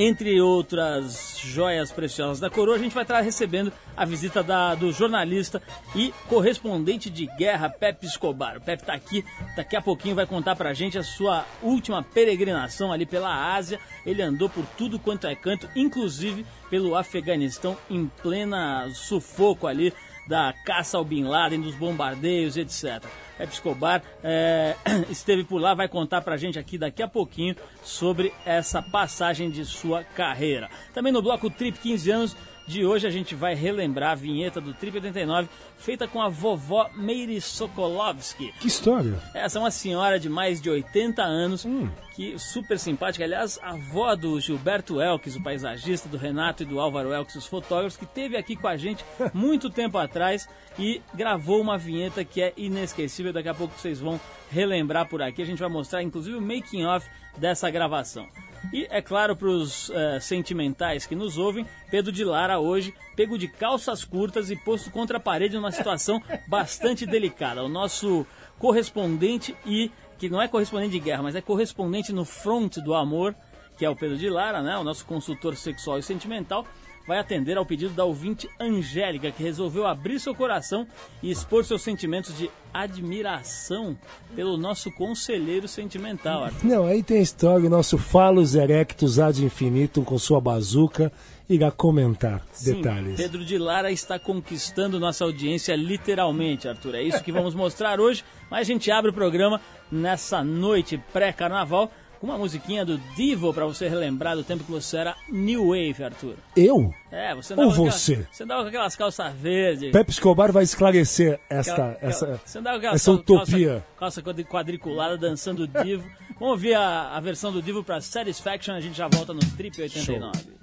Entre outras joias preciosas da coroa, a gente vai estar recebendo a visita da, do jornalista e correspondente de guerra, Pepe Escobar. O Pepe está aqui, daqui a pouquinho vai contar pra gente a sua última peregrinação ali pela Ásia. Ele andou por tudo quanto é canto, inclusive pelo Afeganistão, em plena sufoco ali da caça ao Bin Laden, dos bombardeios, etc. Pepe é, esteve por lá, vai contar pra gente aqui daqui a pouquinho sobre essa passagem de sua carreira. Também no bloco Trip 15 anos, de hoje a gente vai relembrar a vinheta do Trip 89 feita com a vovó Meire Sokolovski. Que história! Essa é uma senhora de mais de 80 anos, hum. que super simpática. Aliás, a avó do Gilberto Elques, o paisagista, do Renato e do Álvaro Elques, os fotógrafos, que teve aqui com a gente muito tempo atrás e gravou uma vinheta que é inesquecível. Daqui a pouco vocês vão relembrar por aqui. A gente vai mostrar, inclusive, o making of dessa gravação. E, é claro, para os uh, eh, sentimentais que nos ouvem, Pedro de Lara hoje pego de calças curtas e posto contra a parede numa situação bastante delicada. O nosso correspondente e, que não é correspondente de guerra, mas é correspondente no front do amor, que é o Pedro de Lara, né? o nosso consultor sexual e sentimental, vai atender ao pedido da ouvinte Angélica, que resolveu abrir seu coração e expor seus sentimentos de admiração pelo nosso conselheiro sentimental. Arthur. Não, aí tem a história, o nosso Falos Erectus ad infinitum com sua bazuca irá comentar Sim, detalhes. Pedro de Lara está conquistando nossa audiência literalmente, Arthur. É isso que vamos mostrar hoje, mas a gente abre o programa nessa noite pré-carnaval com uma musiquinha do Divo para você relembrar do tempo que você era New Wave, Arthur. Eu? É, você Ou você? Aquelas, você andava com aquelas calças verdes. Pepe Escobar vai esclarecer esta, aquela, essa, você andava com essa utopia. Calça, calça quadriculada dançando Divo. Vamos ouvir a, a versão do Divo para Satisfaction, a gente já volta no Trip 89. Show.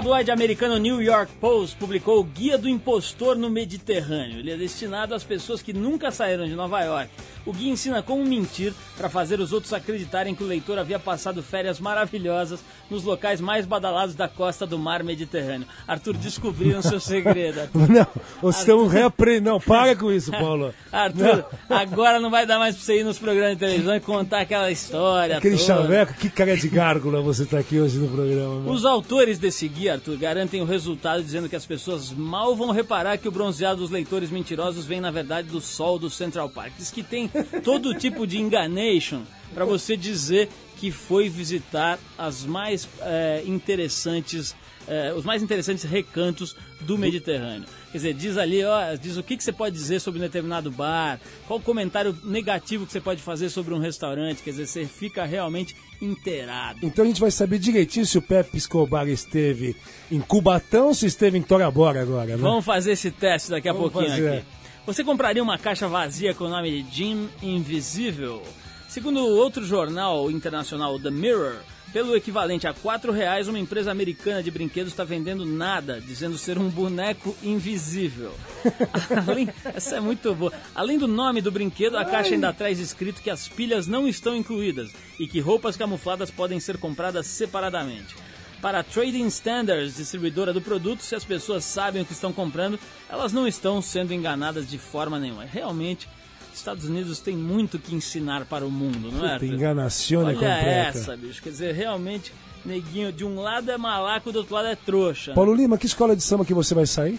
Tabloide americano New York Post publicou o Guia do Impostor no Mediterrâneo. Ele é destinado às pessoas que nunca saíram de Nova York. O guia ensina como mentir para fazer os outros acreditarem que o leitor havia passado férias maravilhosas nos locais mais badalados da costa do mar Mediterrâneo. Arthur, descobriram seu segredo. Arthur. Não, vocês estão reaprendendo. Não, para com isso, Paulo. Arthur, não. agora não vai dar mais para você ir nos programas de televisão e contar aquela história. Aquele toda. chaveco, que cara de gárgula você está aqui hoje no programa. Meu. Os autores desse guia, Arthur, garantem o resultado dizendo que as pessoas mal vão reparar que o bronzeado dos leitores mentirosos vem, na verdade, do sol do Central Park. Diz que tem todo tipo de enganation para você dizer que foi visitar as mais é, interessantes é, os mais interessantes recantos do Mediterrâneo. Quer dizer, diz ali, ó, diz o que, que você pode dizer sobre um determinado bar, qual o comentário negativo que você pode fazer sobre um restaurante, quer dizer, você fica realmente inteirado. Então a gente vai saber direitinho se o Pepe Escobar esteve em Cubatão ou se esteve em Torabora agora, né? Vamos fazer esse teste daqui a Vamos pouquinho fazer. aqui. Você compraria uma caixa vazia com o nome de Jim Invisível? Segundo outro jornal internacional, The Mirror, pelo equivalente a R$ reais, uma empresa americana de brinquedos está vendendo nada, dizendo ser um boneco invisível. Além, essa é muito boa. Além do nome do brinquedo, a caixa ainda traz escrito que as pilhas não estão incluídas e que roupas camufladas podem ser compradas separadamente. Para a Trading Standards, distribuidora do produto, se as pessoas sabem o que estão comprando, elas não estão sendo enganadas de forma nenhuma. Realmente, Estados Unidos tem muito que ensinar para o mundo, não é? Puta, enganacione Olha completa. essa, bicho. Quer dizer, realmente, neguinho, de um lado é malaco, do outro lado é trouxa. Paulo Lima, que escola de samba que você vai sair?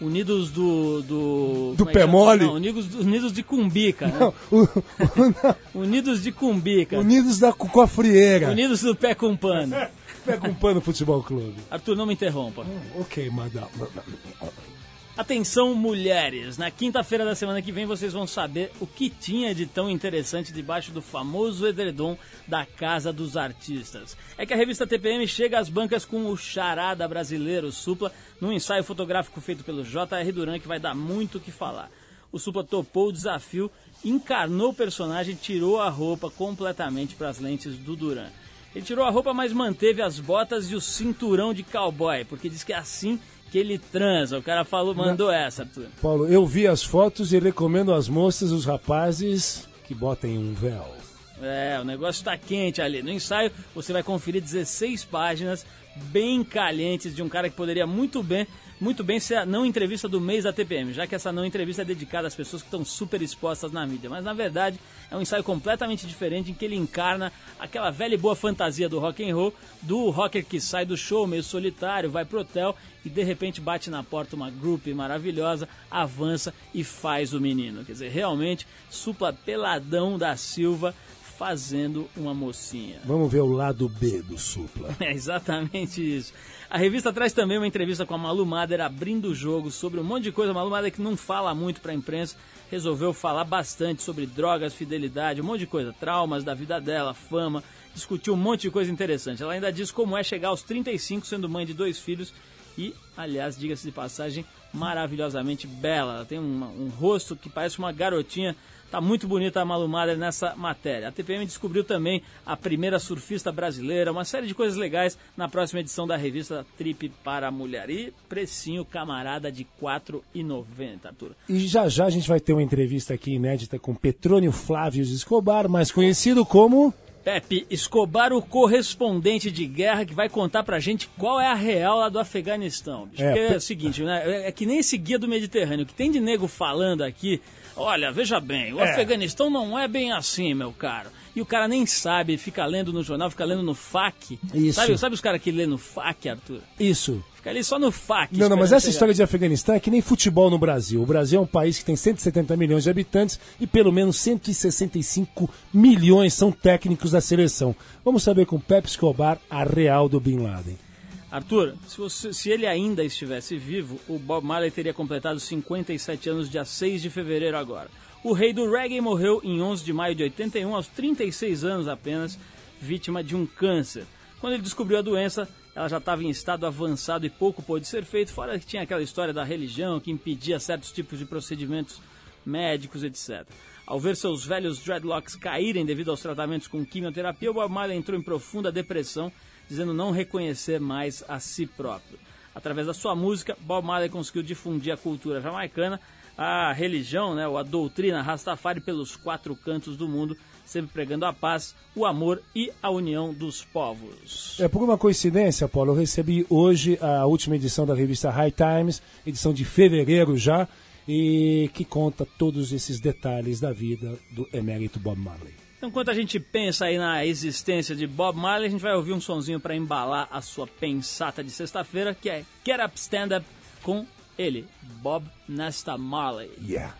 Unidos do. Do, Do é pé chama? mole? Não, unidos, unidos de Cumbica. né? Não, o- o- Unidos de Cumbica. Unidos da com a frieira. Unidos do pé com pano. Pega um pano futebol clube. Arthur, não me interrompa. Ok, madame. Atenção, mulheres! Na quinta-feira da semana que vem vocês vão saber o que tinha de tão interessante debaixo do famoso edredom da Casa dos Artistas. É que a revista TPM chega às bancas com o charada brasileiro Supla, num ensaio fotográfico feito pelo J.R. Duran, que vai dar muito o que falar. O Supla topou o desafio, encarnou o personagem, tirou a roupa completamente para as lentes do Duran. Ele tirou a roupa, mas manteve as botas e o cinturão de cowboy, porque diz que é assim que ele transa. O cara falou, mandou essa, Arthur. Paulo, eu vi as fotos e recomendo às moças, os rapazes, que botem um véu. É, o negócio tá quente ali. No ensaio, você vai conferir 16 páginas bem calientes de um cara que poderia muito bem, muito bem ser a não entrevista do mês da TPM, já que essa não entrevista é dedicada às pessoas que estão super expostas na mídia. Mas na verdade, é um ensaio completamente diferente em que ele encarna aquela velha e boa fantasia do rock and roll, do rocker que sai do show meio solitário, vai pro hotel e de repente bate na porta uma group maravilhosa, avança e faz o menino. Quer dizer, realmente, supla peladão da Silva fazendo uma mocinha. Vamos ver o lado B do Supla. É exatamente isso. A revista traz também uma entrevista com a Malu Mader abrindo o jogo sobre um monte de coisa. A Malu Mader que não fala muito para a imprensa, resolveu falar bastante sobre drogas, fidelidade, um monte de coisa, traumas da vida dela, fama, discutiu um monte de coisa interessante. Ela ainda diz como é chegar aos 35 sendo mãe de dois filhos e, aliás, diga-se de passagem, maravilhosamente bela. Ela tem uma- um rosto que parece uma garotinha. Tá muito bonita a Malu Mader nessa matéria. A TPM descobriu também a primeira surfista brasileira, uma série de coisas legais na próxima edição da revista Trip para a Mulher. E precinho camarada de R$ 4,90, Arthur. E já já a gente vai ter uma entrevista aqui inédita com Petrônio Flávio Escobar, mais conhecido como... Pepe Escobar, o correspondente de guerra, que vai contar pra gente qual é a real lá do Afeganistão. É, Porque é o seguinte, né? É que nem esse guia do Mediterrâneo, que tem de nego falando aqui. Olha, veja bem, o É. Afeganistão não é bem assim, meu caro. E o cara nem sabe, fica lendo no jornal, fica lendo no FAQ. Isso. Sabe, sabe os caras que lê no FAQ, Arthur? Isso. Fica ali só no FAQ. Não, não, mas essa chegar. história de Afeganistão é que nem futebol no Brasil. O Brasil é um país que tem 170 milhões de habitantes e pelo menos 165 milhões são técnicos da seleção. Vamos saber com Pepe Escobar a real do Bin Laden. Arthur, se, você- se ele ainda estivesse vivo, o Bob Marley teria completado 57 anos dia 6 de fevereiro agora. O rei do reggae morreu em 11 de maio de 81, aos 36 anos apenas, vítima de um câncer. Quando ele descobriu a doença, ela já estava em estado avançado e pouco pôde ser feito, fora que tinha aquela história da religião que impedia certos tipos de procedimentos médicos, etc. Ao ver seus velhos dreadlocks caírem devido aos tratamentos com quimioterapia, o Bob Marley entrou em profunda depressão, dizendo não reconhecer mais a si próprio. Através da sua música, Bob Marley conseguiu difundir a cultura jamaicana, a religião, né, ou a doutrina Rastafari pelos quatro cantos do mundo, sempre pregando a paz, o amor e a união dos povos. É por uma coincidência, Paulo, eu recebi hoje a última edição da revista High Times, edição de fevereiro já, e que conta todos esses detalhes da vida do emérito Bob Marley. Então, enquanto a gente pensa aí na existência de Bob Marley, a gente vai ouvir um sonzinho para embalar a sua pensata de sexta-feira, que é Get Up Stand Up com ele, Bob Nesta Marley. Yeah.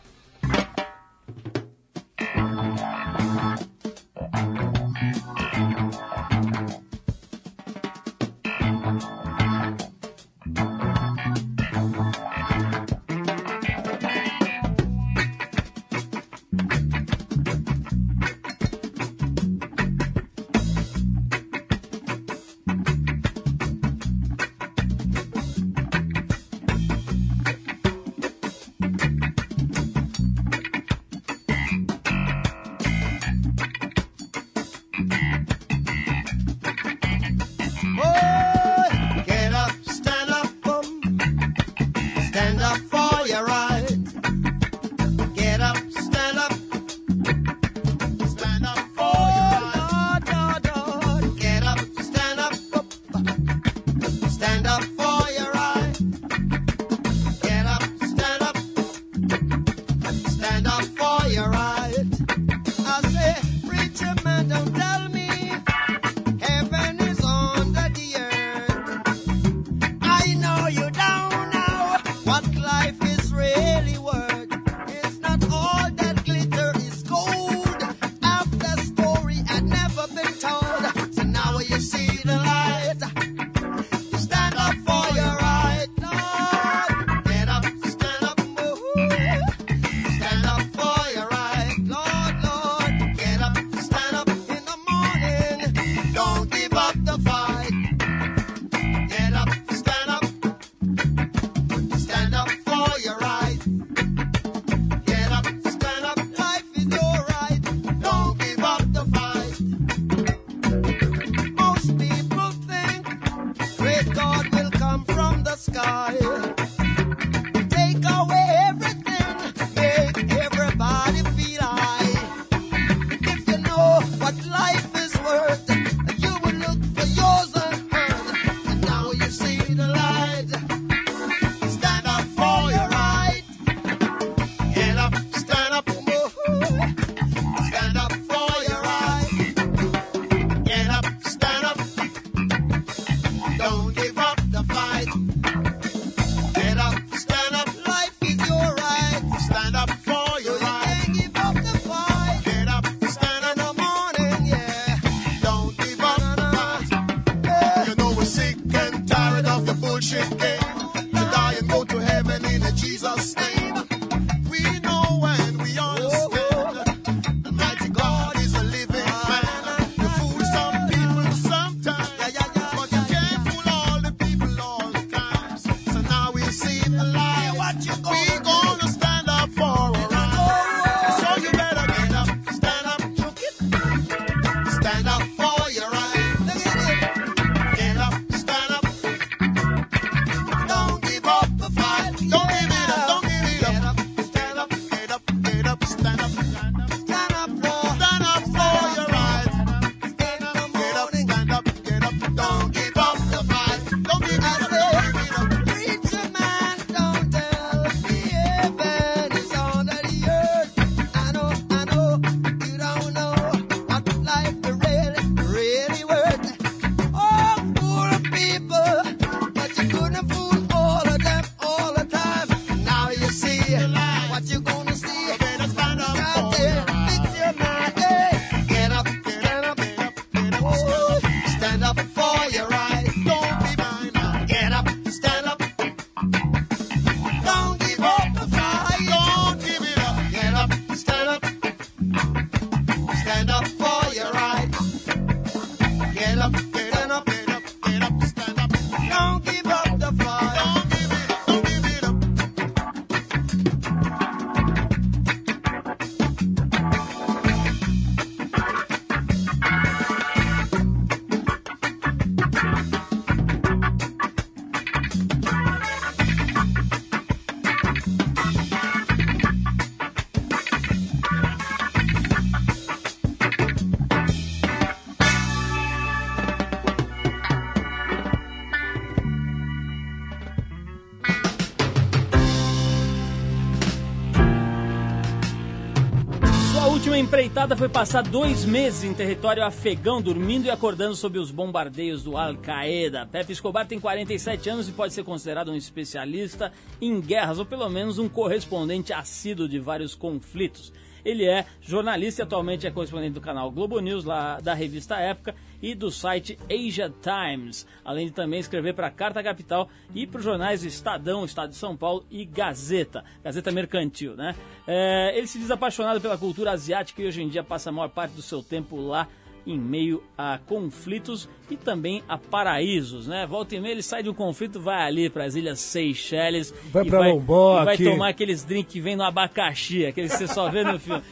Empreitada foi passar dois meses em território afegão, dormindo e acordando sob os bombardeios do Al-Qaeda. Pepe Escobar tem 47 anos e pode ser considerado um especialista em guerras, ou pelo menos um correspondente assíduo de vários conflitos. Ele é jornalista e atualmente é correspondente do canal Globo News, lá da revista Época, e do site Asia Times, além de também escrever para a Carta Capital e para os jornais Estadão, Estado de São Paulo e Gazeta, Gazeta Mercantil, né? É, ele se diz apaixonado pela cultura asiática e hoje em dia passa a maior parte do seu tempo lá em meio a conflitos e também a paraísos, né? Volta e meia ele sai de um conflito, vai ali para as ilhas Seychelles vai para Lombok, e vai tomar aqueles drinks que vem no abacaxi, aqueles que você só vê no filme.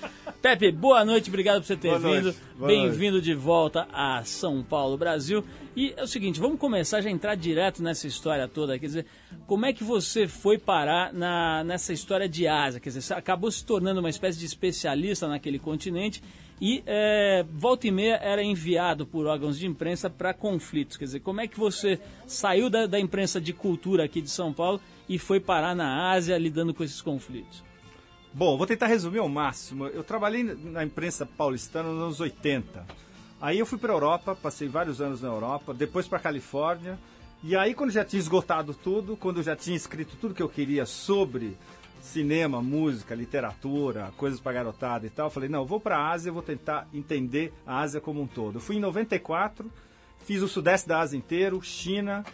Pepe, boa noite, obrigado por você ter boa vindo. Bem-vindo de volta a São Paulo, Brasil. E é o seguinte, vamos começar já a entrar direto nessa história toda. Quer dizer, como é que você foi parar na, nessa história de Ásia? Quer dizer, você acabou se tornando uma espécie de especialista naquele continente e é, volta e meia era enviado por órgãos de imprensa para conflitos. Quer dizer, como é que você saiu da, da imprensa de cultura aqui de São Paulo e foi parar na Ásia lidando com esses conflitos? Bom, vou tentar resumir ao máximo. Eu trabalhei na imprensa paulistana nos anos 80. Aí eu fui para a Europa, passei vários anos na Europa, depois para a Califórnia. E aí, quando já tinha esgotado tudo, quando já tinha escrito tudo que eu queria sobre cinema, música, literatura, coisas para garotada e tal, falei: não, eu vou para a Ásia, vou tentar entender a Ásia como um todo. Eu fui em 94, fiz o sudeste da Ásia inteiro, China.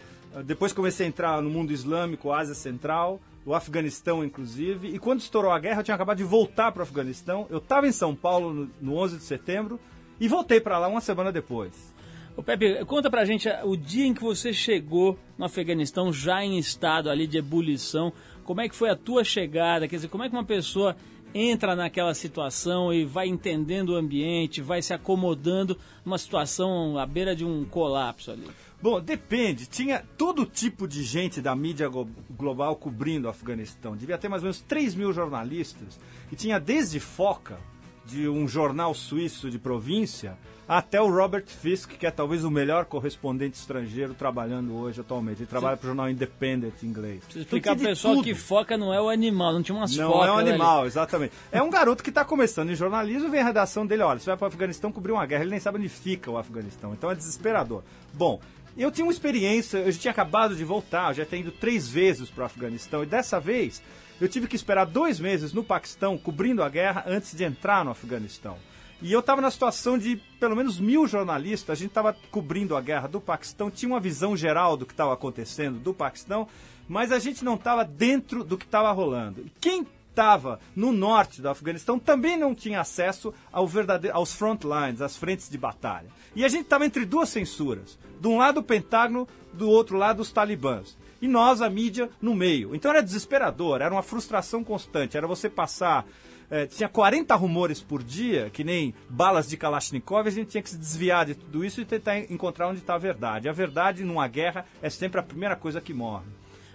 Depois comecei a entrar no mundo islâmico, Ásia Central o Afeganistão, inclusive. E quando estourou a guerra, eu tinha acabado de voltar para o Afeganistão. Eu estava em São Paulo no, no 11 de setembro e voltei para lá uma semana depois. Ô Pepe, conta pra gente o dia em que você chegou no Afeganistão, já em estado ali de ebulição. Como é que foi a tua chegada? Quer dizer, como é que uma pessoa entra naquela situação e vai entendendo o ambiente, vai se acomodando numa situação à beira de um colapso ali? Bom, depende. Tinha todo tipo de gente da mídia global cobrindo o Afeganistão. Devia ter mais ou menos 3 mil jornalistas. E tinha desde Foca, de um jornal suíço de província, até o Robert Fisk, que é talvez o melhor correspondente estrangeiro trabalhando hoje atualmente. Ele trabalha para o jornal Independent inglês. Precisa explicar para o pessoal tudo. que foca não é o animal, não tinha umas não focas. Não é o animal, ali. exatamente. É um garoto que está começando em jornalismo, vem a redação dele, olha, você vai para o Afeganistão cobrir uma guerra, ele nem sabe onde fica o Afeganistão, então é desesperador. Bom, eu tinha uma experiência, eu já tinha acabado de voltar, já tinha ido três vezes para o Afeganistão, e dessa vez eu tive que esperar dois meses no Paquistão, cobrindo a guerra, antes de entrar no Afeganistão. E eu estava na situação de pelo menos mil jornalistas, a gente estava cobrindo a guerra do Paquistão, tinha uma visão geral do que estava acontecendo do Paquistão, mas a gente não estava dentro do que estava rolando. Quem estava no norte do Afeganistão também não tinha acesso ao verdadeiro, aos front lines, às frentes de batalha. E a gente estava entre duas censuras. De um lado o Pentágono, do outro lado os talibãs. E nós, a mídia, no meio. Então era desesperador, era uma frustração constante. Era você passar é, tinha 40 rumores por dia, que nem balas de Kalashnikov, a gente tinha que se desviar de tudo isso e tentar encontrar onde está a verdade. A verdade numa guerra é sempre a primeira coisa que morre.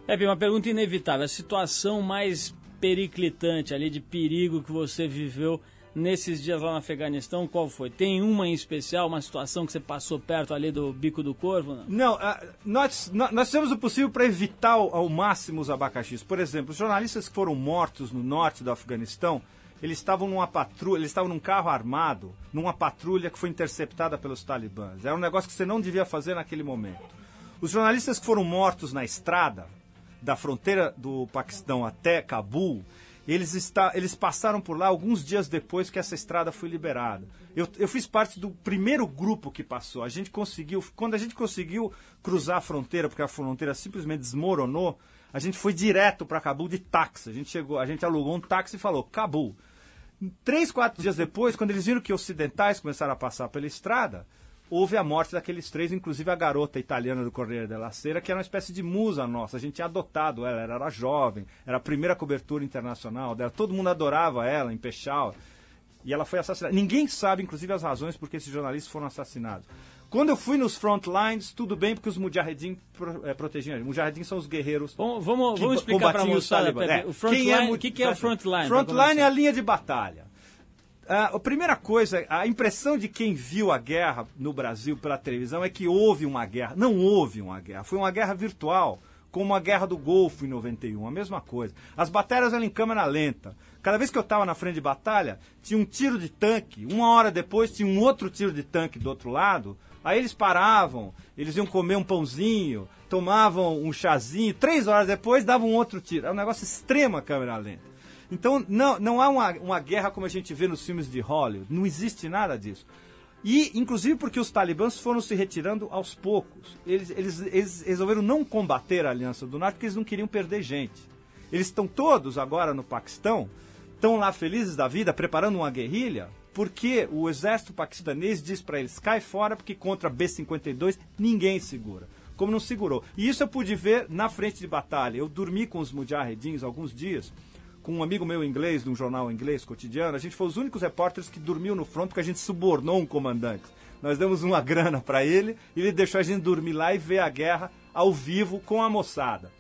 Pepe, uma pergunta inevitável. A situação mais periclitante ali de perigo que você viveu nesses dias lá no Afeganistão, qual foi? Tem uma em especial, uma situação que você passou perto ali do bico do corvo? Não, não uh, nós, nós fizemos o possível para evitar ao, ao, máximo os abacaxis. Por exemplo, os jornalistas que foram mortos no norte do Afeganistão, eles estavam numa patrulha, eles estavam num carro armado, numa patrulha que foi interceptada pelos talibãs. Era um negócio que você não devia fazer naquele momento. Os jornalistas que foram mortos na estrada, da fronteira do Paquistão até Cabul, eles, está, eles passaram por lá alguns dias depois que essa estrada foi liberada. Eu, eu fiz parte do primeiro grupo que passou. A gente conseguiu, quando a gente conseguiu cruzar a fronteira, porque a fronteira simplesmente desmoronou, a gente foi direto para Cabul de táxi. A gente chegou, a gente alugou um táxi e falou Cabul. Três, quatro dias depois, quando eles viram que ocidentais começaram a passar pela estrada, houve a morte daqueles três, inclusive a garota italiana do Corriere della Sera, que era uma espécie de musa nossa. A gente tinha adotado ela, ela era jovem, era a primeira cobertura internacional dela, todo mundo adorava ela em Peshawar. E ela foi assassinada. Ninguém sabe, inclusive, as razões por que esses jornalistas foram assassinados. Quando eu fui nos front lines, tudo bem, porque os mujahedin pro, é, protegiam. Mujahedin são os guerreiros. Bom, vamos, vamos explicar para a moçada, é. o front Quem é o que, que é o front line? Front line é a linha de batalha. A primeira coisa, a impressão de quem viu a guerra no Brasil pela televisão é que houve uma guerra. Não houve uma guerra, foi uma guerra virtual, como a Guerra do Golfo em 91, a mesma coisa. As batalhas eram em câmera lenta. Cada vez que eu estava na frente de batalha, tinha um tiro de tanque. Uma hora depois tinha um outro tiro de tanque do outro lado. Aí eles paravam, eles iam comer um pãozinho, tomavam um chazinho. Três horas depois davam um outro tiro. É um negócio extrema câmera lenta. Então não, não há uma, uma guerra como a gente vê nos filmes de Hollywood. Não existe nada disso. E, inclusive, porque os talibãs foram se retirando aos poucos. Eles, eles, eles resolveram não combater a Aliança do Norte porque eles não queriam perder gente. Eles estão todos agora no Paquistão, estão lá felizes da vida, preparando uma guerrilha, porque o exército paquistanês diz para eles: cai fora, porque contra B-52 ninguém segura. Como não segurou. E isso eu pude ver na frente de batalha. Eu dormi com os mujahedins alguns dias com um amigo meu inglês, de um jornal inglês cotidiano, a gente foi os únicos repórteres que dormiu no front porque a gente subornou um comandante. Nós demos uma grana para ele e ele deixou a gente dormir lá e ver a guerra ao vivo com a moçada,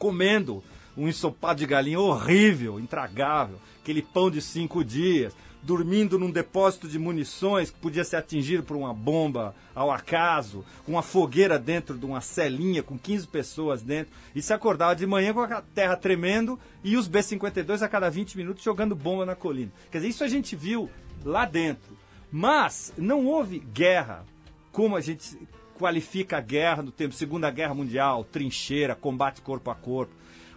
comendo um ensopado de galinha horrível, intragável, aquele pão de cinco dias, dormindo num depósito de munições que podia ser atingido por uma bomba ao acaso, com uma fogueira dentro de uma celinha com 15 pessoas dentro, e se acordava de manhã com a terra tremendo e os B-52 a cada 20 minutos jogando bomba na colina. Quer dizer, isso a gente viu lá dentro. Mas não houve guerra como a gente qualifica a guerra no tempo Segunda Guerra Mundial, trincheira, combate corpo a corpo.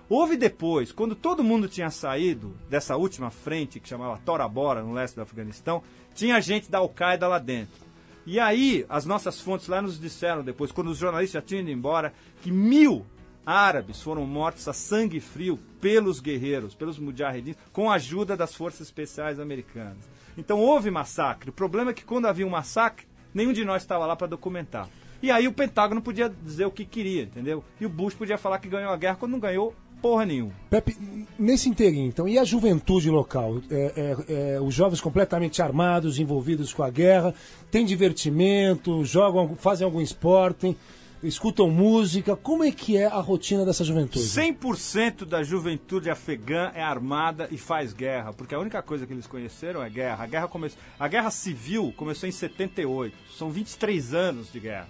Houve depois, quando todo mundo tinha saído dessa última frente, que chamava Tora Bora, no leste do Afeganistão, tinha gente da Al-Qaeda lá dentro. E aí, as nossas fontes lá nos disseram depois, quando os jornalistas já tinham ido embora, que mil árabes foram mortos a sangue frio pelos guerreiros, pelos mujahedins, com a ajuda das forças especiais americanas. Então houve massacre. O problema é que quando havia um massacre, nenhum de nós estava lá para documentar. E aí o Pentágono podia dizer o que queria, entendeu? E o Bush podia falar que ganhou a guerra quando não ganhou porra nenhuma. Pepe, nesse inteirinho, então, e a juventude local? É, é, é, os jovens completamente armados, envolvidos com a guerra, tem divertimento, jogam, fazem algum esporte, escutam música. Como é que é a rotina dessa juventude? 100% da juventude afegã é armada e faz guerra, porque a única coisa que eles conheceram é guerra. A guerra, come... a guerra civil começou em 78, são 23 anos de guerra.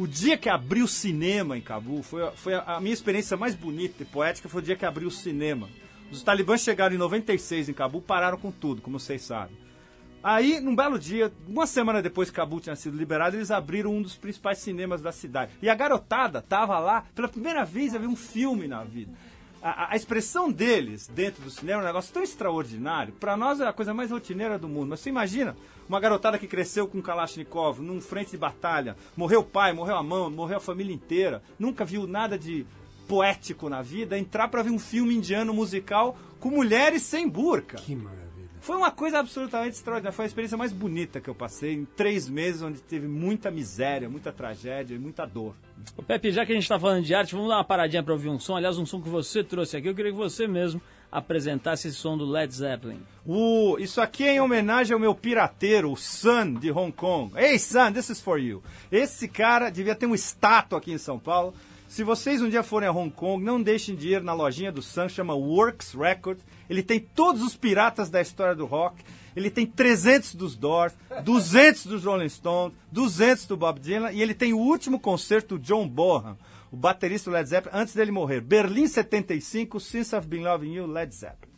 O dia que abriu o cinema em Cabul foi, foi a, a minha experiência mais bonita e poética foi o dia que abriu o cinema. Os talibãs chegaram em 96 em Cabul, pararam com tudo, como vocês sabem. Aí, num belo dia, uma semana depois que Cabul tinha sido liberado, eles abriram um dos principais cinemas da cidade. E a garotada tava lá, pela primeira vez, a ver um filme na vida a, a, expressão deles dentro do cinema é um negócio tão extraordinário. Para nós é a coisa mais rotineira do mundo. Mas você imagina uma garotada que cresceu com Kalashnikov num frente de batalha, morreu o pai, morreu a mãe, morreu a família inteira, nunca viu nada de poético na vida, entrar para ver um filme indiano musical com mulheres sem burca. Que maravilha. Foi uma coisa absolutamente extraordinária. Foi a experiência mais bonita que eu passei em três meses, onde teve muita miséria, muita tragédia e muita dor. Ô Pepe, já que a gente está falando de arte, vamos dar uma paradinha para ouvir um som. Aliás, um som que você trouxe aqui. Eu queria que você mesmo apresentasse esse som do Led Zeppelin. Uh, isso aqui é em homenagem ao meu pirateiro, o Sun de Hong Kong. Hey Sun, this is for you. Esse cara devia ter uma estátua aqui em São Paulo. Se vocês um dia forem a Hong Kong, não deixem de ir na lojinha do Sun, chama Works Records. Ele tem todos os piratas da história do rock. Ele tem 300 dos Doors, 200 dos Rolling Stones, 200 do Bob Dylan e ele tem o último concerto do John Bonham, o baterista do Led Zeppelin, antes dele morrer. Berlim 75, Since I've Been Loving You, Led Zeppelin.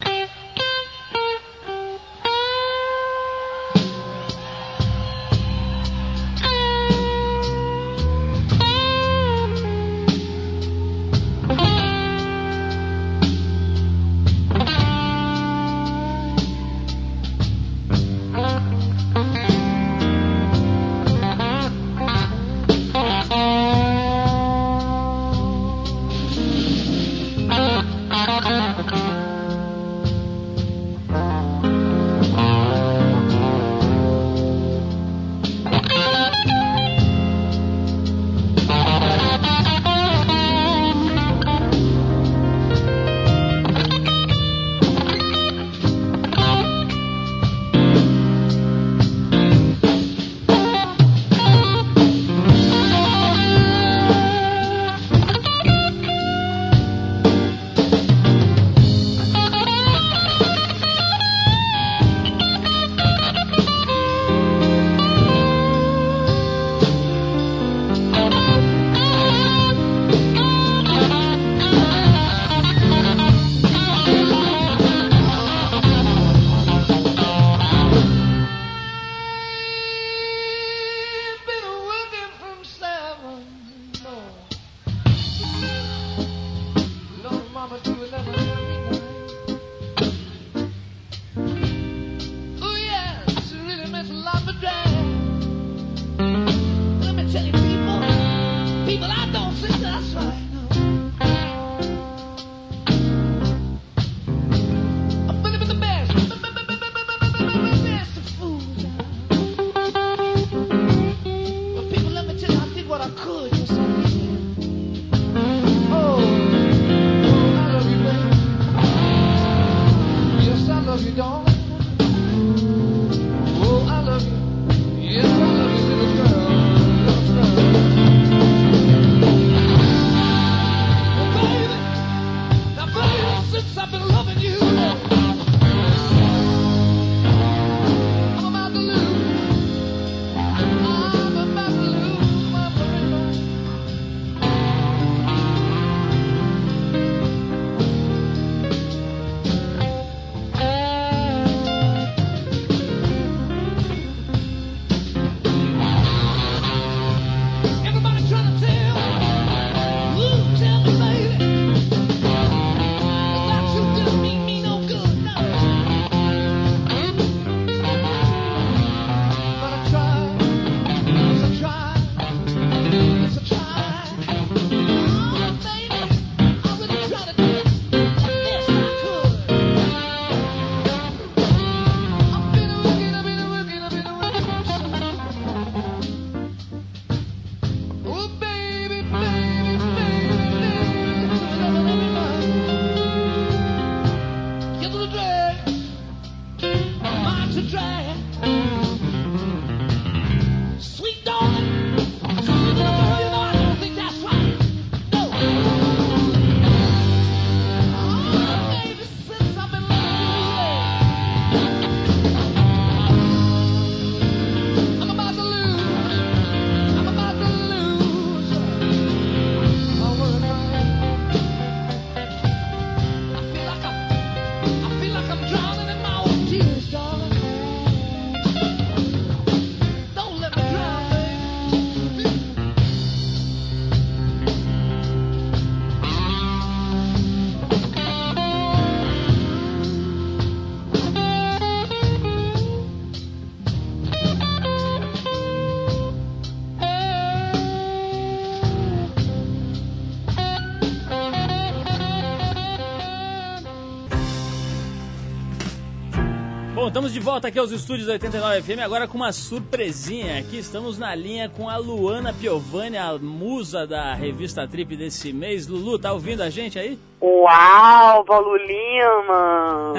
Estamos de volta aqui aos estúdios 89 FM, agora com uma surpresinha. Aqui estamos na linha com a Luana Piovani, a musa da revista Trip desse mês. Lulu, tá ouvindo a gente aí? Uau, Paulo Lima!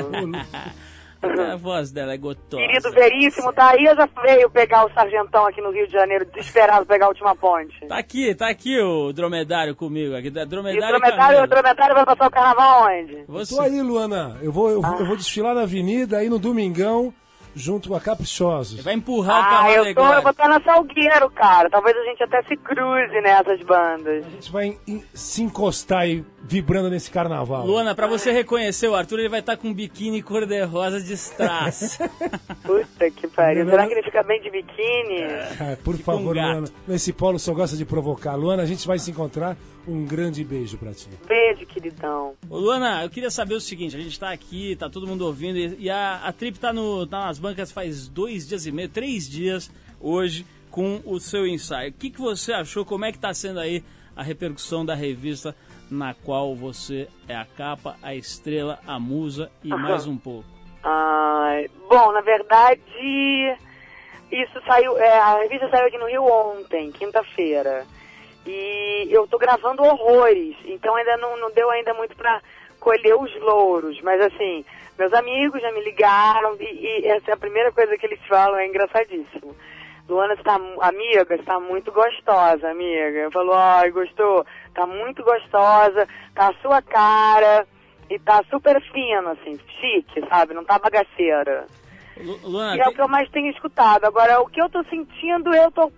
A voz dela é gotosa. Querido Veríssimo, tá aí ou já veio pegar o Sargentão aqui no Rio de Janeiro, desesperado pegar a última ponte? Tá aqui, tá aqui o dromedário comigo. Aqui, dromedário e o dromedário, o dromedário vai passar o carnaval onde? Você... Eu tô aí, Luana. Eu vou, eu, ah. eu vou desfilar na avenida aí no Domingão junto a Caprichosos. Vai empurrar o cavalo ah, eu, tô, eu vou estar na Salgueiro, cara. Talvez a gente até se cruze nessas bandas. A gente vai in, se encostar aí, vibrando nesse carnaval. Luana, pra você reconhecer o Arthur, ele vai estar com um biquíni cor-de-rosa de strass. Puta que pariu. Será que ele fica bem de biquíni? É, por fica favor, um Luana. Nesse polo só gosta de provocar. Luana, a gente vai se encontrar um grande beijo pra ti. Beijo, queridão. Ô, Luana, eu queria saber o seguinte: a gente tá aqui, tá todo mundo ouvindo, e a, a Trip tá, no, tá nas bancas faz dois dias e meio, três dias hoje com o seu ensaio. O que, que você achou? Como é que tá sendo aí a repercussão da revista na qual você é a capa, a estrela, a musa e mais um pouco? Ah, bom, na verdade, isso saiu. É, a revista saiu aqui no Rio ontem, quinta-feira. E eu tô gravando horrores, então ainda não, não deu ainda muito pra colher os louros, mas assim, meus amigos já me ligaram e, e essa é a primeira coisa que eles falam, é engraçadíssimo. Luana está, amiga, está muito gostosa, amiga. Falou, ai, gostou? Tá muito gostosa, tá a sua cara e tá super fina, assim, chique, sabe? Não tá bagaceira. Luana, e é tem... o que eu mais tenho escutado. Agora, o que eu tô sentindo, eu tô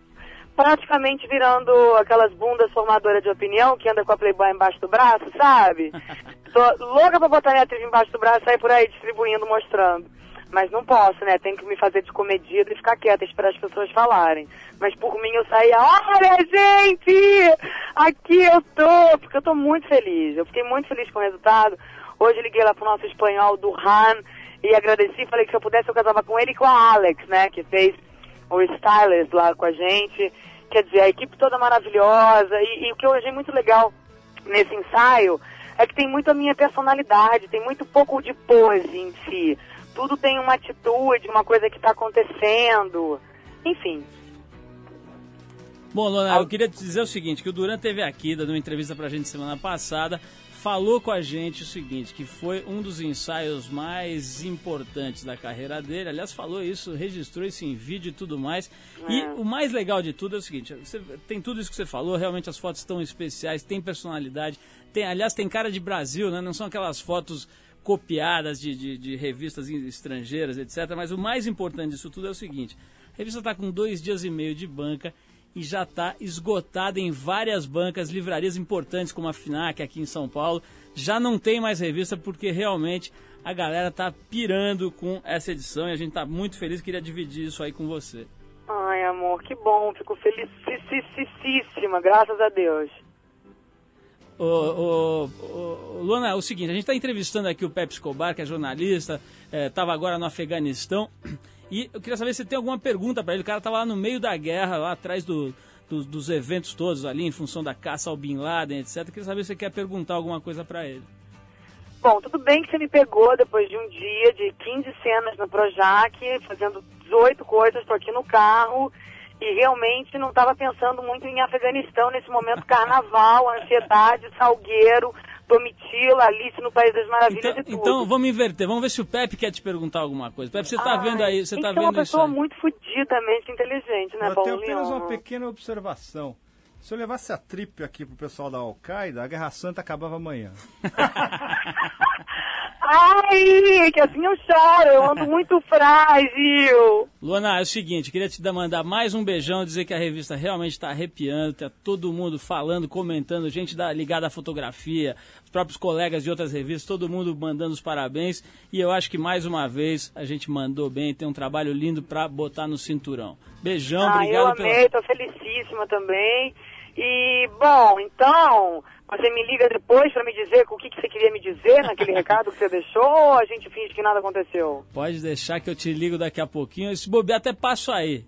praticamente virando aquelas bundas formadoras de opinião que anda com a Playboy embaixo do braço, sabe? Tô louca pra botar minha trilha embaixo do braço e sair por aí distribuindo, mostrando. Mas não posso, né? Tenho que me fazer descomedido e ficar quieta, esperar as pessoas falarem. Mas por mim eu saía, olha gente! Aqui eu tô! Porque eu tô muito feliz. Eu fiquei muito feliz com o resultado. Hoje liguei lá pro nosso espanhol do Han e agradeci, falei que se eu pudesse eu casava com ele e com a Alex, né? Que fez o Stylers lá com a gente. Quer dizer, a equipe toda maravilhosa. E, e, o que eu achei muito legal nesse ensaio é que tem muito a minha personalidade, tem muito pouco de pose em si. Tudo tem uma atitude, uma coisa que está acontecendo. Enfim. Bom, Lona, eu queria te dizer o seguinte, que o Duran teve aqui, dando uma entrevista pra gente semana passada, falou com a gente o seguinte, que foi um dos ensaios mais importantes da carreira dele. Aliás, falou isso, registrou isso em vídeo e tudo mais. É. E o mais legal de tudo é o seguinte, você, tem tudo isso que você falou, realmente as fotos estão especiais, tem personalidade, tem, aliás, tem cara de Brasil, né? Não são aquelas fotos copiadas de, de, de revistas estrangeiras, etc. Mas o mais importante disso tudo é o seguinte, a revista está com dois dias e meio de banca e já está esgotada em várias bancas, livrarias importantes como a FINAC aqui em São Paulo. Já não tem mais revista porque realmente a galera está pirando com essa edição e a gente está muito feliz. Queria dividir isso aí com você. Ai, amor, que bom. Fico felicíssima, graças a Deus. Ô, ô, ô, Luana, é o seguinte, a gente está entrevistando aqui o Pepe Escobar, que é jornalista, estava é, agora no Afeganistão. E eu queria saber se tem alguma pergunta para ele. O cara estava lá no meio da guerra, lá atrás do, do, dos eventos todos ali, em função da caça ao Bin Laden, etc. Eu queria saber se você quer perguntar alguma coisa para ele. Bom, tudo bem que você me pegou depois de um dia de 15 cenas no Projac, fazendo 18 coisas, estou aqui no carro e realmente não estava pensando muito em Afeganistão nesse momento carnaval, ansiedade, salgueiro, Domitila, Alice no País das Maravilhas então, e tudo. Então, vamos inverter. Vamos ver se o Pepe quer te perguntar alguma coisa. Pepe, você está vendo aí, você está vendo é uma pessoa isso muito fodidamente inteligente, né, Eu tenho apenas uma pequena observação. Se eu levasse a trip aqui pro pessoal da Al-Qaeda, a Guerra Santa acabava amanhã. Ai, que assim eu choro, eu ando muito frágil. Luana, é o seguinte, queria te mandar mais um beijão, dizer que a revista realmente está arrepiando, tá todo mundo falando, comentando, gente da, ligada à fotografia, os próprios colegas de outras revistas, todo mundo mandando os parabéns. E eu acho que mais uma vez a gente mandou bem, tem um trabalho lindo para botar no cinturão. Beijão, ah, obrigado. Eu amei, pela... tô felicíssima também. E, bom, então, você me liga depois para me dizer o que, que você queria me dizer naquele recado que você deixou ou a gente finge que nada aconteceu? Pode deixar que eu te ligo daqui a pouquinho. Esse bobear até passo aí.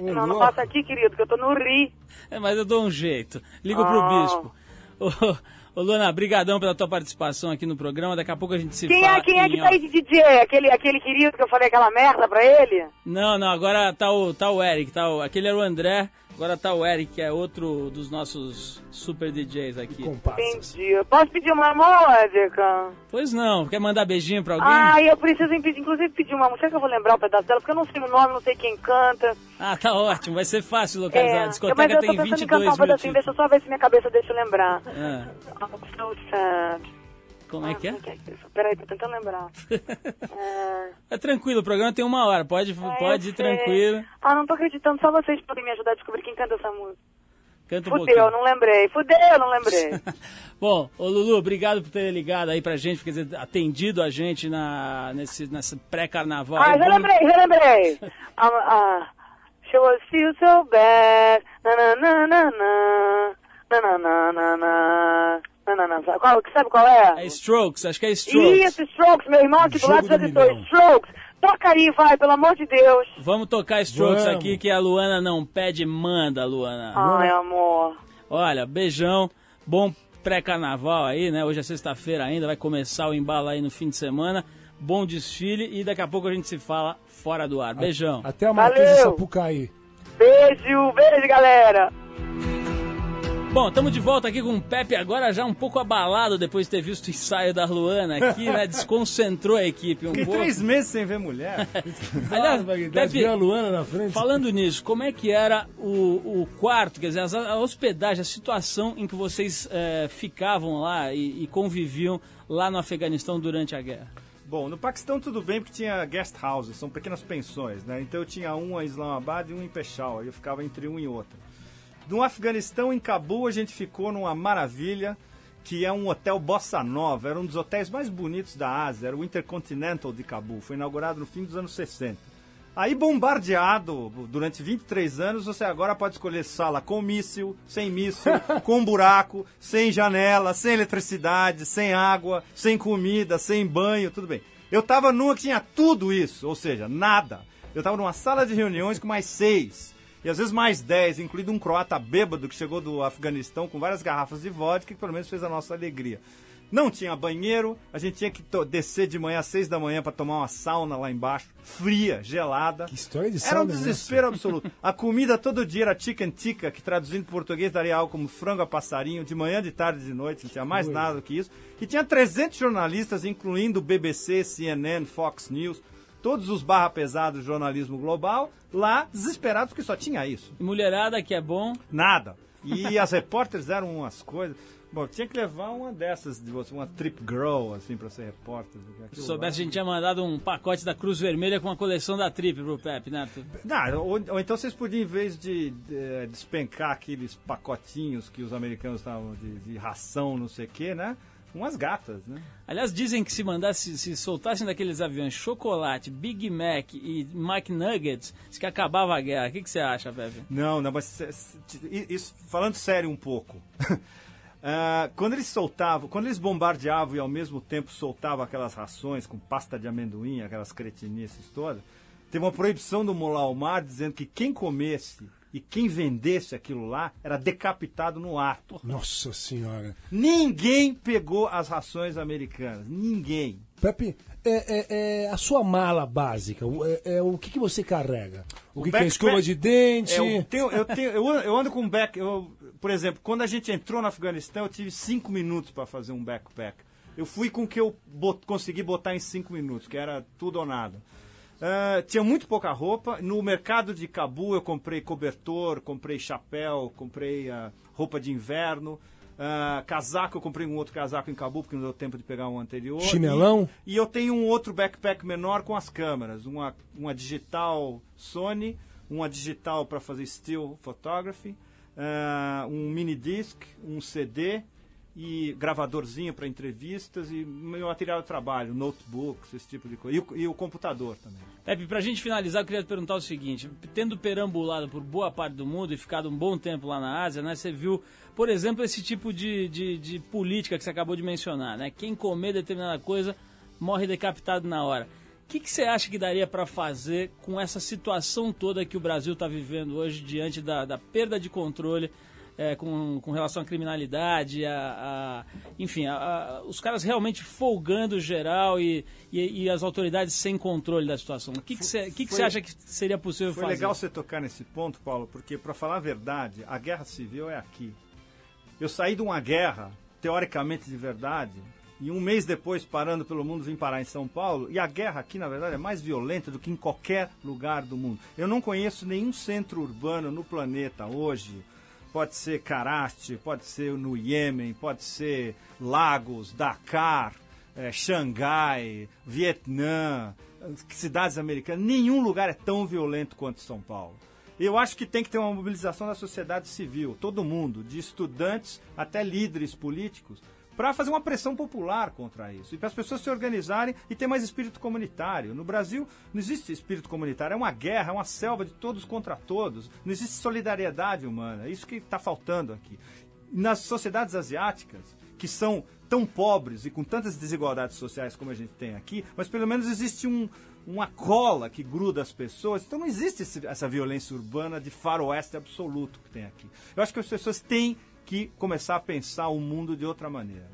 Não, não passa aqui, querido, que eu tô no Ri. É, mas eu dou um jeito. Ligo ah. pro bispo. Ô, ô Luana, brigadão pela tua participação aqui no programa. Daqui a pouco a gente se quem fala. É, quem é que tá aí de DJ? Aquele, aquele querido que eu falei aquela merda pra ele? Não, não, agora tá o, tá o Eric. Tá o, aquele era o André. Agora tá o Eric, que é outro dos nossos super DJs aqui. Entendi. Posso pedir uma música? Pois não. Quer mandar beijinho pra alguém? Ah, eu preciso inclusive pedir uma música. Será que eu vou lembrar o um pedaço dela? Porque eu não sei o nome, não sei quem canta. Ah, tá ótimo. Vai ser fácil localizar. É, a discoteca mas eu tem tô 22 em cantar um pedacinho. Deixa eu só ver se minha cabeça deixa eu lembrar. Ah. I'm so sad. Como é que é? Peraí, tô tentando lembrar. é... é... tranquilo, o programa tem uma hora, pode, é, pode ir tranquilo. Ah, não tô acreditando, só vocês podem me ajudar a descobrir quem canta essa música. Canta um Fudeu, pouquinho. não lembrei. Fudeu, não lembrei. Bom, ô Lulu, obrigado por ter ligado aí pra gente, por ter atendido a gente na, nesse, nessa pré-carnaval. Ah, já lembrei, já lembrei. ah, ah, she was feel so bad. Na na na na na. Na na na na na. Não, não, não. Qual, sabe qual é? É Strokes, acho que é Strokes. Isso, Strokes, meu irmão aqui do lado já editou. Strokes. Toca aí, vai, pelo amor de Deus. Vamos tocar Strokes Vamos. aqui, que a Luana não pede, manda, Luana. Ai, amor. Olha, beijão, bom pré-carnaval aí, né? Hoje é sexta-feira ainda, vai começar o embalo aí no fim de semana. Bom desfile e daqui a pouco a gente se fala fora do ar. Beijão. Até a Marquês de Sapucaí. Beijo, beijo, galera. Bom, estamos de volta aqui com o Pepe, agora já um pouco abalado depois de ter visto o ensaio da Luana aqui, né? Desconcentrou a equipe um Fiquei pouco. três meses sem ver mulher. Aliás, Pepe, a Luana na frente. falando nisso, como é que era o, o quarto, quer dizer, a, hospedagem, a situação em que vocês é, ficavam lá e, e conviviam lá no Afeganistão durante a guerra? Bom, no Paquistão tudo bem porque tinha guest houses, são pequenas pensões, né? Então eu tinha um em Islamabad e um em Peshawar, eu ficava entre um e outro. No Afeganistão, em Cabul, a gente ficou numa maravilha, que é um hotel Bossa Nova. Era um dos hotéis mais bonitos da Ásia, era o Intercontinental de Cabul. Foi inaugurado no fim dos anos 60. Aí, bombardeado durante 23 anos, você agora pode escolher sala com míssil, sem míssil, com buraco, sem janela, sem eletricidade, sem água, sem comida, sem banho, tudo bem. Eu tava numa que tinha tudo isso, ou seja, nada. Eu tava numa sala de reuniões com mais seis e às vezes mais 10, incluindo um croata bêbado que chegou do Afeganistão com várias garrafas de vodka, que pelo menos fez a nossa alegria. Não tinha banheiro, a gente tinha que descer de manhã às seis da manhã para tomar uma sauna lá embaixo, fria, gelada. Que história de Era um sauna é essa? desespero absoluto. A comida todo dia era chicken tikka, que traduzindo para português daria algo como frango a passarinho, de manhã, de tarde, de noite, não tinha mais nada do que isso. E tinha 300 jornalistas, incluindo BBC, CNN, Fox News, todos os barra pesados do jornalismo global, lá desesperados porque só tinha isso. Mulherada, que é bom. Nada. E as repórteres eram umas coisas. Bom, tinha que levar uma dessas, de você, uma trip girl, assim, pra ser repórter. Se soubesse, a gente tinha mandado um pacote da Cruz Vermelha com a coleção da Trip pro Pepe, né, Arthur? Não, ou, ou então vocês podiam, em vez de, de despencar aqueles pacotinhos que os americanos estavam de, de ração, não sei o quê, né? Umas gatas, né? Aliás, dizem que se mandasse, se soltassem daqueles aviões chocolate, Big Mac e McNuggets, que acabava a guerra. O que, que você acha, Pepe? Não, não, mas isso, falando sério um pouco. Ah, quando eles soltavam, quando eles bombardeavam e ao mesmo tempo soltavam aquelas rações com pasta de amendoim, aquelas cretinices todas, teve uma proibição do Mullah Omar dizendo que quem comesse e quem vendesse aquilo lá era decapitado no ato. Nossa senhora. Ninguém pegou as rações americanas. Ninguém. Pepe, é, é- é a sua mala básica, o- é, é o que, que você carrega? O, que, que é escova de dente? É, eu, tenho, eu, tenho, eu, ando- eu ando com um back. Eu, por exemplo, quando a gente entrou no Afeganistão, eu tive cinco minutos para fazer um backpack. Eu fui com o que eu bot, consegui botar em cinco minutos, que era tudo ou nada. Ah, tinha muito pouca roupa. No mercado de Cabu eu comprei cobertor, comprei chapéu, comprei ah, roupa de inverno. ah, casaco, eu comprei um outro casaco em Cabu porque não deu tempo de pegar um anterior. Chinelão? E, e eu tenho um outro backpack menor com as câmeras. Uma, uma digital Sony, uma digital para fazer still photography, um mini disc, um CD e gravadorzinho para entrevistas e meu material de trabalho, notebooks, esse tipo de coisa. E o, e o computador também. Pepe, pra gente finalizar, eu queria te perguntar o seguinte: tendo perambulado por boa parte do mundo e ficado um bom tempo lá na Ásia, né? Você viu, por exemplo, esse tipo de, de, de política que você acabou de mencionar, né? Quem comer determinada coisa morre decapitado na hora. O que, que você acha que daria para fazer com essa situação toda que o Brasil está vivendo hoje diante da, da perda de controle é, com, com relação à criminalidade, a, a- enfim, a- a- os caras realmente folgando geral e, e, e as autoridades sem controle da situação. O que que você que que Foi- você acha que seria possível Foi fazer? legal você tocar nesse ponto, Paulo, porque, para falar a verdade, a guerra civil é aqui. Eu saí de uma guerra, teoricamente de verdade, e um mês depois, parando pelo mundo, vim parar em São Paulo, e a guerra aqui, na verdade, é mais violenta do que em qualquer lugar do mundo. Eu não conheço nenhum centro urbano no planeta hoje. Pode ser Karachi, pode ser no Iêmen, pode ser Lagos, Dakar, eh, Xangai, Vietnã, eh, cidades americanas. Nenhum lugar é tão violento quanto São Paulo. Eu acho que tem que ter uma mobilização da sociedade civil, todo mundo, de estudantes até líderes políticos, para fazer uma pressão popular contra isso. E para as pessoas se organizarem e ter mais espírito comunitário. No Brasil não existe espírito comunitário, é uma guerra, é uma selva de todos contra todos. Não existe solidariedade humana. É isso que está faltando aqui. Nas sociedades asiáticas, que são tão pobres e com tantas desigualdades sociais como a gente tem aqui, mas pelo menos existe um, uma cola que gruda as pessoas. Então não existe esse- essa violência urbana de faroeste absoluto que tem aqui. Eu acho que as pessoas têm que começar a pensar o mundo de outra maneira.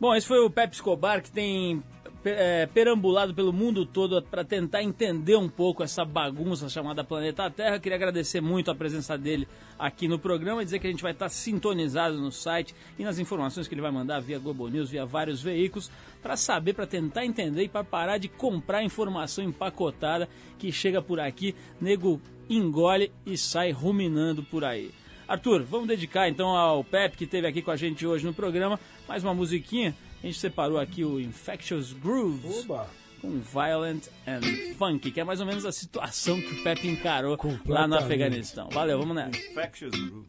Bom, esse foi o Pepe Escobar que tem é, perambulado pelo mundo todo para tentar entender um pouco essa bagunça chamada Planeta Terra. Queria agradecer muito a presença dele aqui no programa e dizer que a gente vai estar sintonizado no site e nas informações que ele vai mandar via Globo News, via vários veículos, para saber, para tentar entender e para parar de comprar informação empacotada que chega por aqui, nego engole e sai ruminando por aí. Arthur, vamos dedicar então ao Pepe que esteve aqui com a gente hoje no programa mais uma musiquinha. A gente separou aqui o Infectious Grooves Oba! com Violent and Funk, que é mais ou menos a situação que o Pepe encarou lá no. Afeganistão. Valeu, vamos nessa. Infectious Group.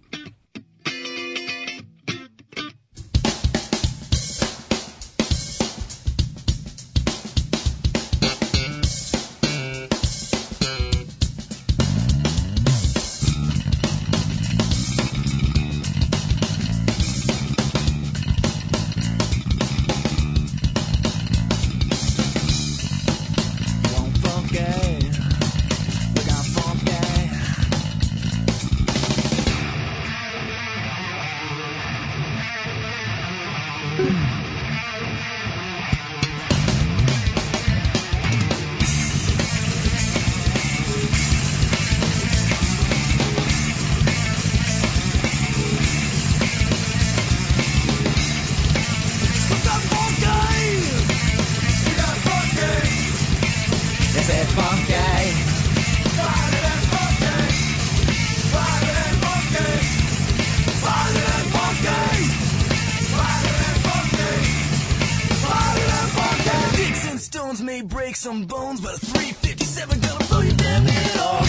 Some bones, but a 357 gonna blow your damn head off.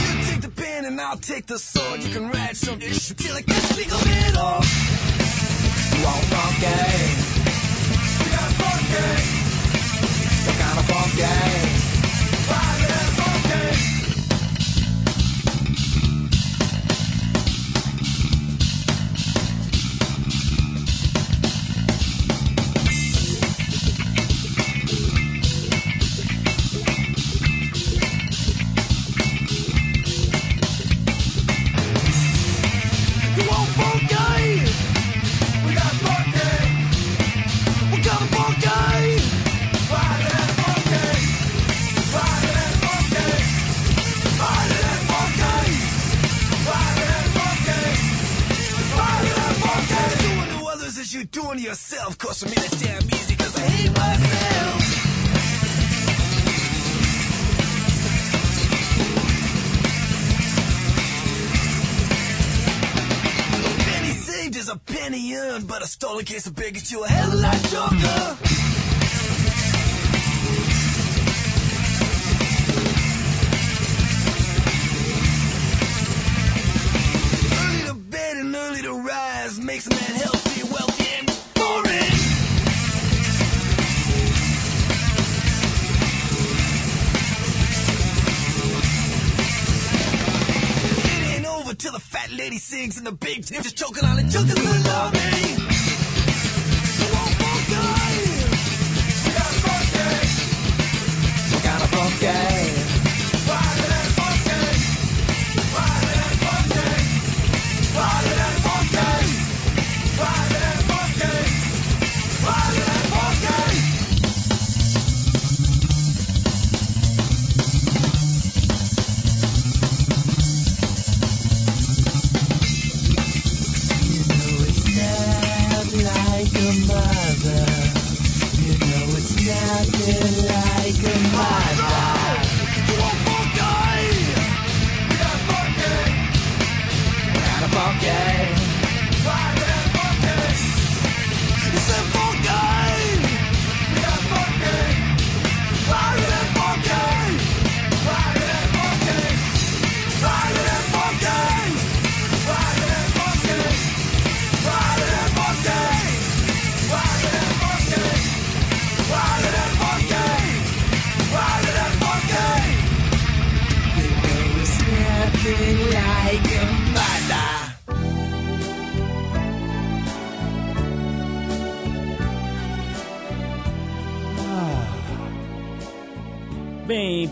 You take the pen and I'll take the sword. You can write some issue till I can speak of it all. You want funky? We got funky. What kind of? Funky. Stolen case of biggest you a hell of a lot stronger. Early to bed and early to rise makes a man healthy, wealthy, and boring. It ain't over till the fat lady sings and the big tip is choking on it. Took us a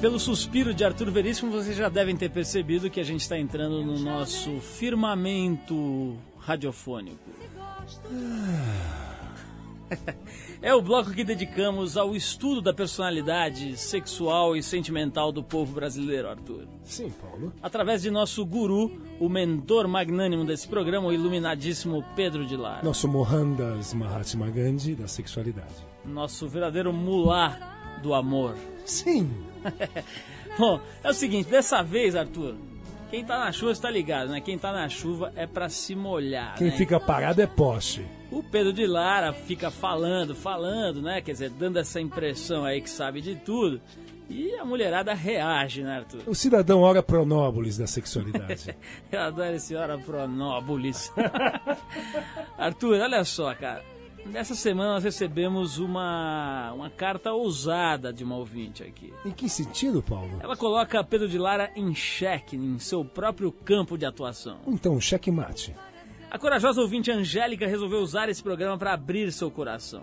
pelo suspiro de Arthur Veríssimo, vocês já devem ter percebido que a gente está entrando no nosso firmamento radiofônico. É o bloco que dedicamos ao estudo da personalidade sexual e sentimental do povo brasileiro, Arthur. Sim, Paulo. Através de nosso guru, o mentor magnânimo desse programa, o iluminadíssimo Pedro de Lara. Nosso Mohandas Mahatma Gandhi da sexualidade. Nosso verdadeiro mulá do amor. Sim. Bom, é o seguinte, dessa vez, Arthur, quem tá na chuva está ligado, né? Quem tá na chuva é pra se molhar, Quem né? fica parado é poste. O Pedro de Lara fica falando, falando, né? Quer dizer, dando essa impressão aí que sabe de tudo. E a mulherada reage, né, Arthur? O cidadão ora pronóbulis da sexualidade. Eu adoro esse hora pronóbulis. Arthur, olha só, cara. Nessa semana nós recebemos uma, uma carta ousada de uma ouvinte aqui. em que sentido, Paulo? Ela coloca Pedro de Lara em xeque em seu próprio campo de atuação. Então, checkmate. A corajosa ouvinte Angélica resolveu usar esse programa para abrir seu coração.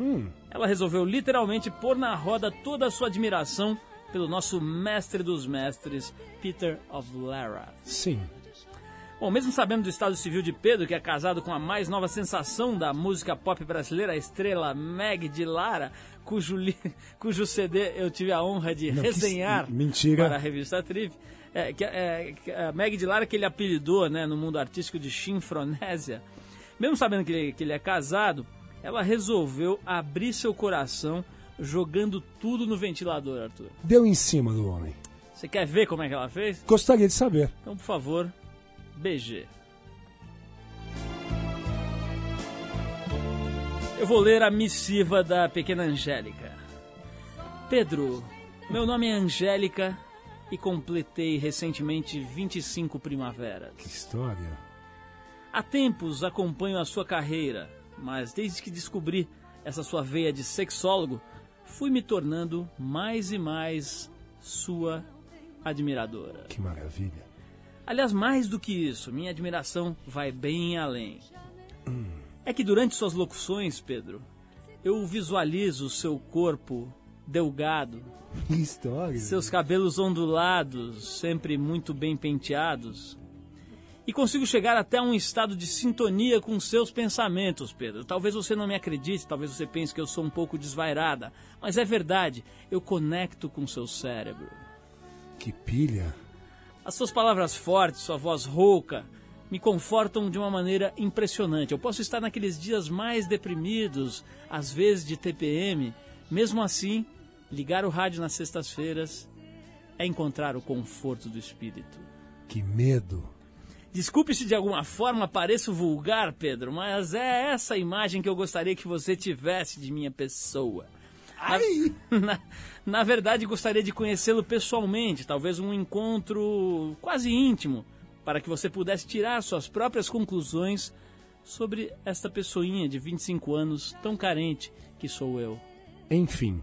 Hum, Ela resolveu literalmente pôr na roda toda a sua admiração pelo nosso mestre dos mestres, Peter of Lara. sim. Bom, mesmo sabendo do estado civil de Pedro, que é casado com a mais nova sensação da música pop brasileira, a estrela Meg de Lara, cujo, li- cujo CD eu tive a honra de Não, que resenhar mentira. para a revista Trip, É, que, é, que a Meg de Lara que ele apelidou né, no mundo artístico de Chinfronésia, mesmo sabendo que ele, que ele é casado, ela resolveu abrir seu coração jogando tudo no ventilador, Arthur. Deu em cima do homem. Você quer ver como é que ela fez? Gostaria de saber. Então, por favor, BG. Eu vou ler a missiva da pequena Angélica. Pedro, meu nome é Angélica e completei recentemente 25 primaveras. Que história. Há tempos acompanho a sua carreira, mas desde que descobri essa sua veia de sexólogo, fui me tornando mais e mais sua admiradora. Que maravilha. Aliás, mais do que isso, minha admiração vai bem além. É que durante suas locuções, Pedro, eu visualizo seu corpo delgado, Que história. seus cabelos ondulados, sempre muito bem penteados. E consigo chegar até um estado de sintonia com seus pensamentos, Pedro. Talvez você não me acredite, talvez você pense que eu sou um pouco desvairada, mas é verdade, eu conecto com seu cérebro. Que pilha. As suas palavras fortes, sua voz rouca, me confortam de uma maneira impressionante. Eu posso estar naqueles dias mais deprimidos, às vezes de TPM, mesmo assim, ligar o rádio nas sextas-feiras é encontrar o conforto do espírito. Que medo. Desculpe se de alguma forma pareço vulgar, Pedro, mas é essa a imagem que eu gostaria que você tivesse de minha pessoa. Na, na, na verdade, gostaria de conhecê-lo pessoalmente, talvez um encontro quase íntimo, para que você pudesse tirar suas próprias conclusões sobre esta pessoinha de 25 anos tão carente que sou eu. Enfim.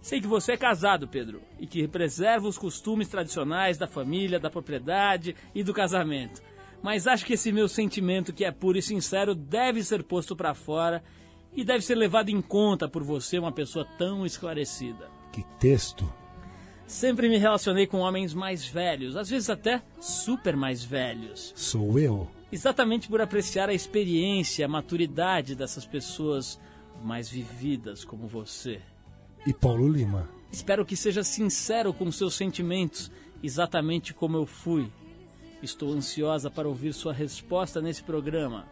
Sei que você é casado, Pedro, e que preserva os costumes tradicionais da família, da propriedade e do casamento. Mas acho que esse meu sentimento, que é puro e sincero, deve ser posto para fora e deve ser levado em conta por você, uma pessoa tão esclarecida. Que texto. Sempre me relacionei com homens mais velhos, às vezes até super mais velhos. Sou eu. Exatamente por apreciar a experiência, a maturidade dessas pessoas mais vividas como você. E Paulo Lima. Espero que seja sincero com seus sentimentos, exatamente como eu fui. Estou ansiosa para ouvir sua resposta nesse programa.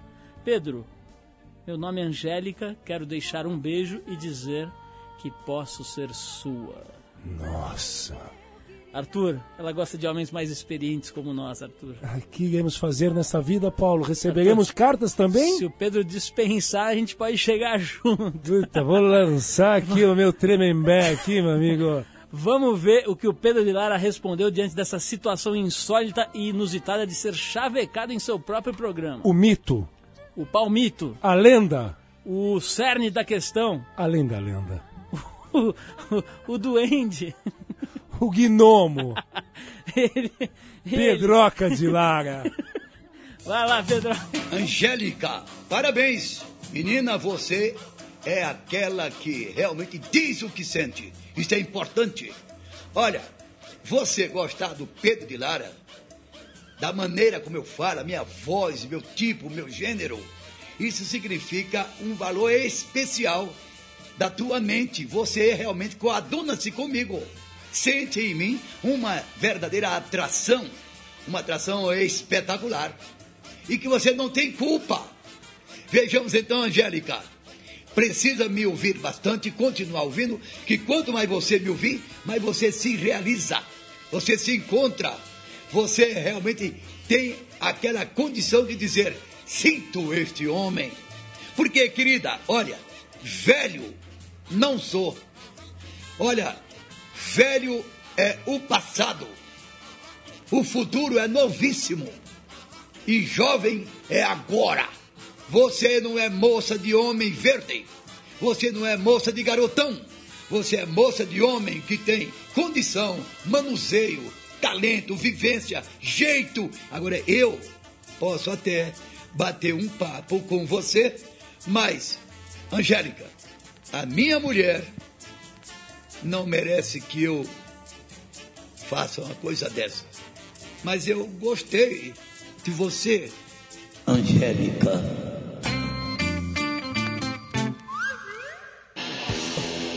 Pedro, meu nome é Angélica, quero deixar um beijo e dizer que posso ser sua. Nossa. Arthur, ela gosta de homens mais experientes como nós, Arthur. O que iremos fazer nessa vida, Paulo? Receberemos cartas também? Se o Pedro dispensar, a gente pode chegar junto. Puta, vou lançar aqui o meu tremembé aqui, meu amigo. Vamos ver o que o Pedro de Lara respondeu diante dessa situação insólita e inusitada de ser chavecado em seu próprio programa. O mito, O palmito, a lenda, o cerne da questão, além da lenda. o, o, o duende, O gnomo, ele, ele- Pedroca de Lara. Vai lá, Pedro. Angélica, parabéns. Menina, você é aquela que realmente diz o que sente. Isso é importante. Olha, você gostar do Pedro de Lara, da maneira como eu falo, a minha voz, meu tipo, meu gênero, isso significa um valor especial da tua mente. Você realmente coaduna-se comigo. Sente em mim uma verdadeira atração, uma atração espetacular. E que você não tem culpa. Vejamos então, Angélica. Precisa me ouvir bastante continuar ouvindo, que quanto mais você me ouvir, mais você se realiza, você se encontra, você realmente tem aquela condição de dizer: sinto este homem. Porque, querida, olha, velho não sou. Olha, velho é o passado, o futuro é novíssimo e jovem é agora. Você não é moça de homem verde. Você não é moça de garotão. Você é moça de homem que tem condição, manuseio, talento, vivência, jeito. Agora eu posso até bater um papo com você, mas, Angélica, a minha mulher não merece que eu faça uma coisa dessa. Mas eu gostei de você, Angélica.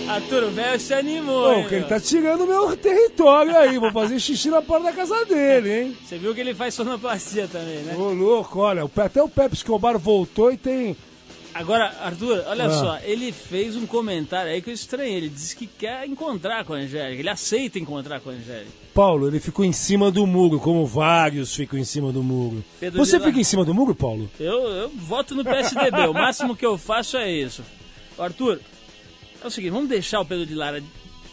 Arthur, o velho se animou. Pô, hein, que ele meu? tá tirando meu território aí. Vou fazer xixi na porta da casa dele, hein? Você viu que ele faz sonoplastia também, né? Ô, louco, olha, o até o Pepe Escobar voltou e tem. Agora, Arthur, olha Ah. só, ele fez um comentário aí que eu estranhei. Ele disse que quer encontrar com a Angélica, ele aceita encontrar com a Angélica. Paulo, ele ficou em cima do muro, como vários ficam em cima do muro. Pedro Você de fica em cima do muro, Paulo? Eu, eu voto no PSDB, o máximo que eu faço é isso. Arthur, é o seguinte, vamos deixar o Pedro de Lara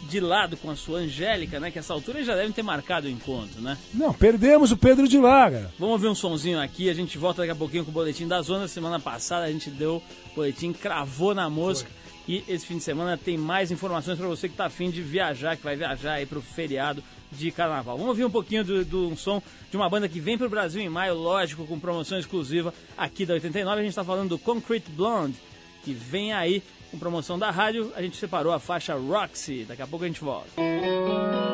de lado com a sua Angélica, né? Que essa altura já devem ter marcado o encontro, né? Não, perdemos o Pedro de Lara. Vamos ouvir um sonzinho aqui, a gente volta daqui a pouquinho com o boletim da zona. Semana passada a gente deu o boletim, cravou na mosca. E esse fim de semana tem mais informações para você que tá afim de viajar, que vai viajar aí pro feriado de carnaval. Vamos ouvir um pouquinho do, do um som de uma banda que vem pro Brasil em maio, lógico, com promoção exclusiva aqui da 89. A gente tá falando do Concrete Blonde, que vem aí com promoção da rádio. A gente separou a faixa Roxy. Daqui a pouco a gente volta. All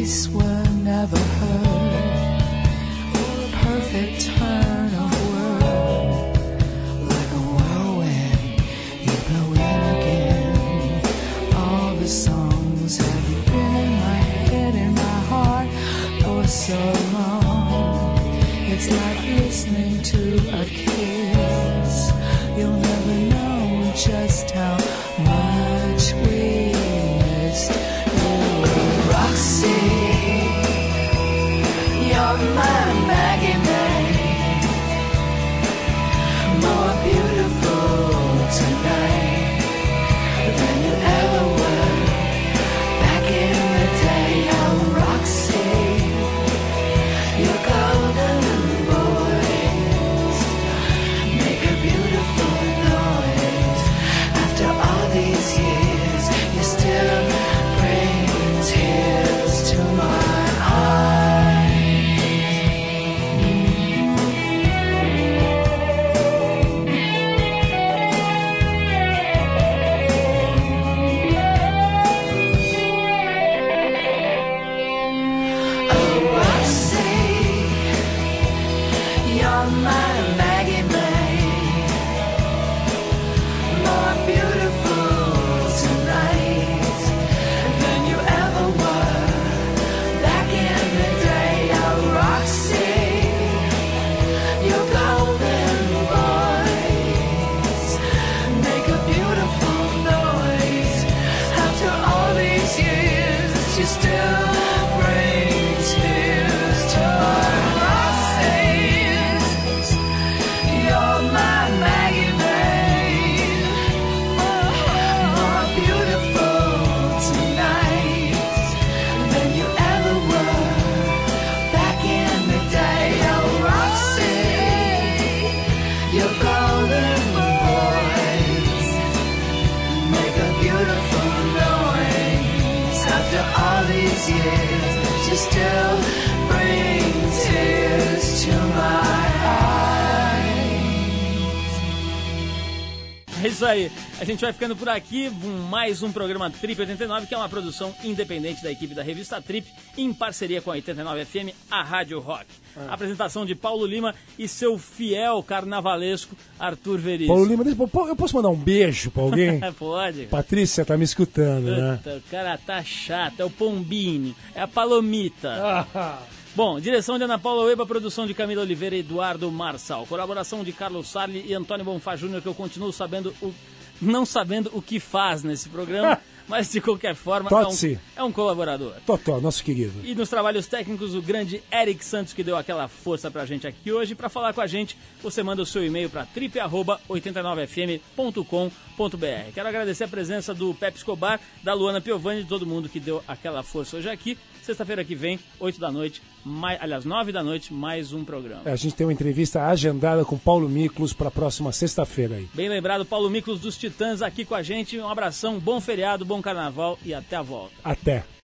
space were never heard. Aí. A gente vai ficando por aqui com mais um programa Trip 89, que é uma produção independente da equipe da revista Trip, em parceria com a 89 FM, a Rádio Rock. Apresentação de Paulo Lima e seu fiel carnavalesco Arthur Veríssimo. Paulo Lima, eu posso mandar um beijo pra alguém? Pode. Patrícia tá me escutando, né? Puta, o cara tá chato, é o Pombini, é a Palomita. Bom, direção de Ana Paula Weba, produção de Camila Oliveira e Eduardo Marçal. Colaboração de Carlos Sarli e Antônio Bonfá Júnior, que eu continuo sabendo o, não sabendo o que faz nesse programa, mas de qualquer forma é um, é um colaborador. Totó, nosso querido. E nos trabalhos técnicos, o grande Eric Santos, que deu aquela força pra gente aqui hoje. Pra falar com a gente, você manda o seu e-mail pra trip89fm.com.br. Quero agradecer a presença do Pepe Escobar, da Luana Piovani, de todo mundo que deu aquela força hoje aqui. Sexta-feira que vem, 8 da noite, mais, aliás, 9 da noite, mais um programa. É, A gente tem uma entrevista agendada com Paulo Miklos para a próxima sexta-feira aí. Bem lembrado, Paulo Miklos dos Titãs aqui com a gente. Um abração, bom feriado, bom carnaval e até a volta. Até.